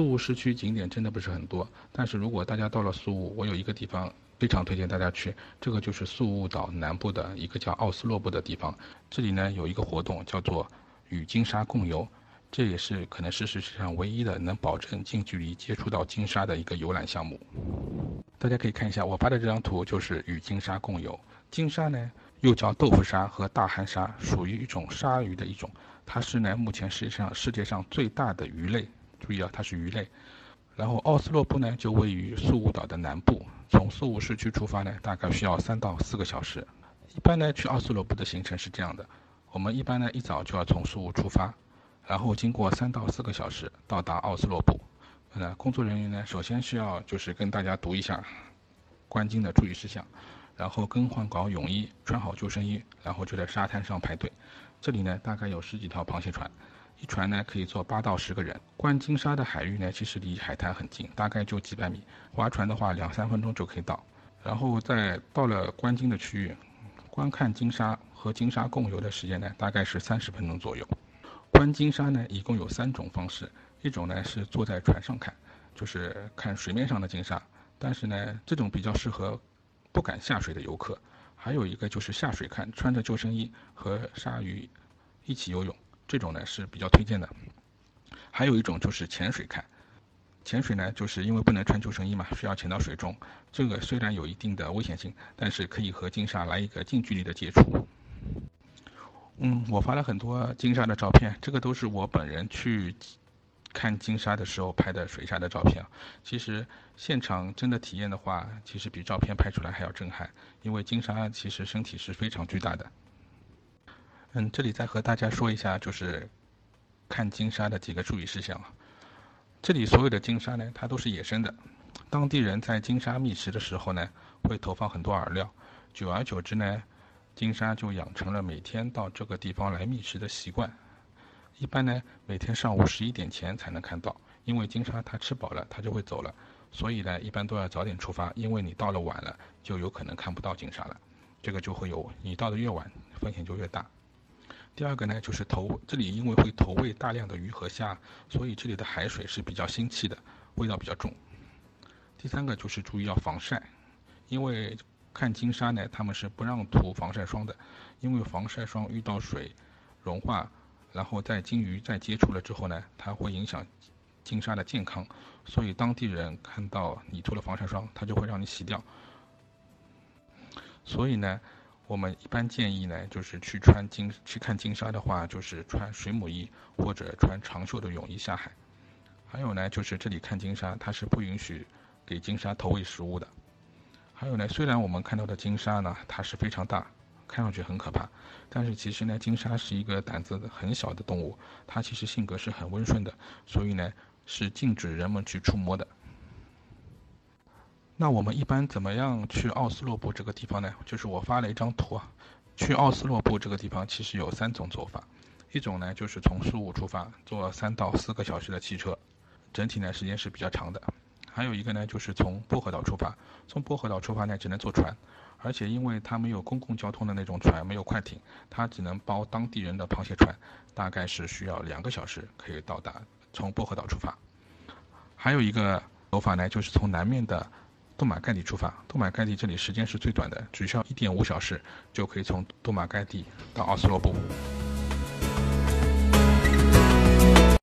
苏武市区景点真的不是很多，但是如果大家到了苏武，我有一个地方非常推荐大家去，这个就是苏武岛南部的一个叫奥斯洛布的地方。这里呢有一个活动叫做与金沙共游，这也是可能是世界上唯一的能保证近距离接触到金沙的一个游览项目。大家可以看一下我发的这张图，就是与金沙共游。金沙呢又叫豆腐鲨和大汉鲨，属于一种鲨鱼的一种，它是呢目前世界上世界上最大的鱼类。注意啊，它是鱼类。然后奥斯洛布呢，就位于素武岛的南部。从素武市区出发呢，大概需要三到四个小时。一般呢，去奥斯洛布的行程是这样的：我们一般呢一早就要从素武出发，然后经过三到四个小时到达奥斯洛布。那工作人员呢，首先需要就是跟大家读一下关鲸的注意事项，然后更换好泳衣，穿好救生衣，然后就在沙滩上排队。这里呢，大概有十几条螃蟹船。一船呢可以坐八到十个人。观鲸沙的海域呢，其实离海滩很近，大概就几百米。划船的话，两三分钟就可以到。然后在到了观鲸的区域，观看鲸鲨和鲸鲨共游的时间呢，大概是三十分钟左右。观鲸鲨呢，一共有三种方式，一种呢是坐在船上看，就是看水面上的鲸鲨，但是呢，这种比较适合不敢下水的游客。还有一个就是下水看，穿着救生衣和鲨鱼一起游泳。这种呢是比较推荐的，还有一种就是潜水看，潜水呢就是因为不能穿救生衣嘛，需要潜到水中。这个虽然有一定的危险性，但是可以和鲸鲨来一个近距离的接触。嗯，我发了很多鲸鲨的照片，这个都是我本人去看鲸鲨的时候拍的水下的照片。其实现场真的体验的话，其实比照片拍出来还要震撼，因为鲸鲨其实身体是非常巨大的。嗯，这里再和大家说一下，就是看金鲨的几个注意事项啊。这里所有的金鲨呢，它都是野生的。当地人在金鲨觅食的时候呢，会投放很多饵料，久而久之呢，金鲨就养成了每天到这个地方来觅食的习惯。一般呢，每天上午十一点前才能看到，因为金鲨它吃饱了，它就会走了。所以呢，一般都要早点出发，因为你到了晚了，就有可能看不到金鲨了。这个就会有，你到的越晚，风险就越大。第二个呢，就是投这里因为会投喂大量的鱼和虾，所以这里的海水是比较腥气的，味道比较重。第三个就是注意要防晒，因为看金沙呢，他们是不让涂防晒霜的，因为防晒霜遇到水融化，然后在金鱼再接触了之后呢，它会影响金沙的健康，所以当地人看到你涂了防晒霜，他就会让你洗掉。所以呢。我们一般建议呢，就是去穿金去看金鲨的话，就是穿水母衣或者穿长袖的泳衣下海。还有呢，就是这里看金鲨，它是不允许给金鲨投喂食物的。还有呢，虽然我们看到的金鲨呢，它是非常大，看上去很可怕，但是其实呢，金鲨是一个胆子很小的动物，它其实性格是很温顺的，所以呢，是禁止人们去触摸的。那我们一般怎么样去奥斯洛布这个地方呢？就是我发了一张图啊，去奥斯洛布这个地方其实有三种走法，一种呢就是从苏武出发，坐三到四个小时的汽车，整体呢时间是比较长的；还有一个呢就是从薄荷岛出发，从薄荷岛出发呢只能坐船，而且因为它没有公共交通的那种船，没有快艇，它只能包当地人的螃蟹船，大概是需要两个小时可以到达从薄荷岛出发。还有一个走法呢就是从南面的。多马盖蒂出发，多马盖蒂这里时间是最短的，只需要一点五小时就可以从多马盖蒂到奥斯洛布。